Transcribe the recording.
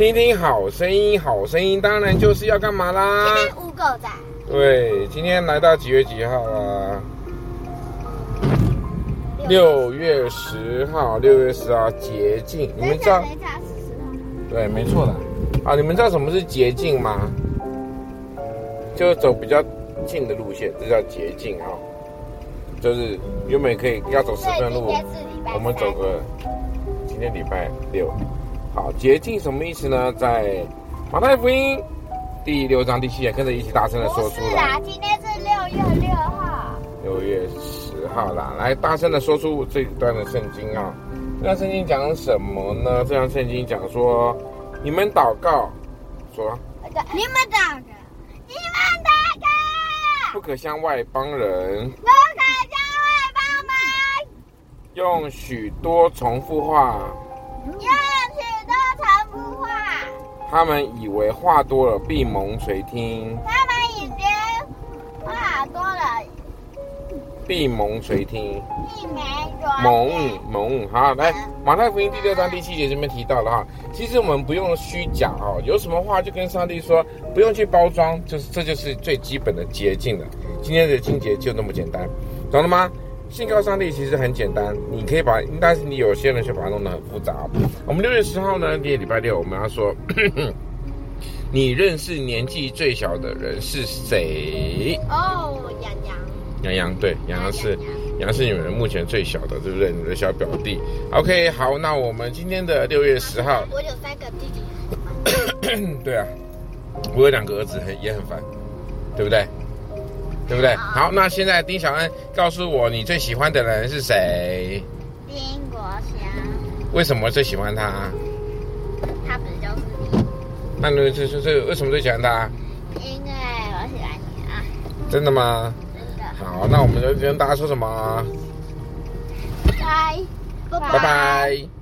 听听好声音，好声音当然就是要干嘛啦？五狗仔。对，今天来到几月几号啊？六月十号，六月十号捷径，你们知道？对，没错的。啊，你们知道什么是捷径吗？就走比较近的路线，这叫捷径啊。就是原本可以要走十分路，我们走个。今天礼拜六，好，捷径什么意思呢？在马太福音第六章第七节，跟着一起大声的说出来。是啊，今天是六月六号。六月十号啦，来大声的说出这一段的圣经啊。这段圣经讲什么呢？这段圣经讲说，你们祷告，说，你们祷告，你们祷告，不可向外邦人。用许多重复话，用许多重复话，他们以为话多了必蒙垂听。他们以为话多了必蒙垂听。必没蒙蒙好，来马太福音第六章第七节这边提到了哈，其实我们不用虚假哦，有什么话就跟上帝说，不用去包装，就是这就是最基本的捷径了。今天的清洁就那么简单，懂了吗？信靠上帝其实很简单，你可以把，但是你有些人却把它弄得很复杂。我们六月十号呢，今天礼拜六，我们要说，你认识年纪最小的人是谁？哦，洋洋。洋洋对，洋洋是洋洋是你们目前最小的，对不对？你的小表弟。OK，好，那我们今天的六月十号，我有三个弟弟。对啊，我有两个儿子，很也很烦，对不对？对不对？好，那现在丁小恩告诉我，你最喜欢的人是谁？丁国祥。为什么最喜欢他？他不是就是你？那你这这这为什么最喜欢他？因为我喜欢你啊。真的吗？真的。好，那我们就跟大家说什么？拜拜。拜拜。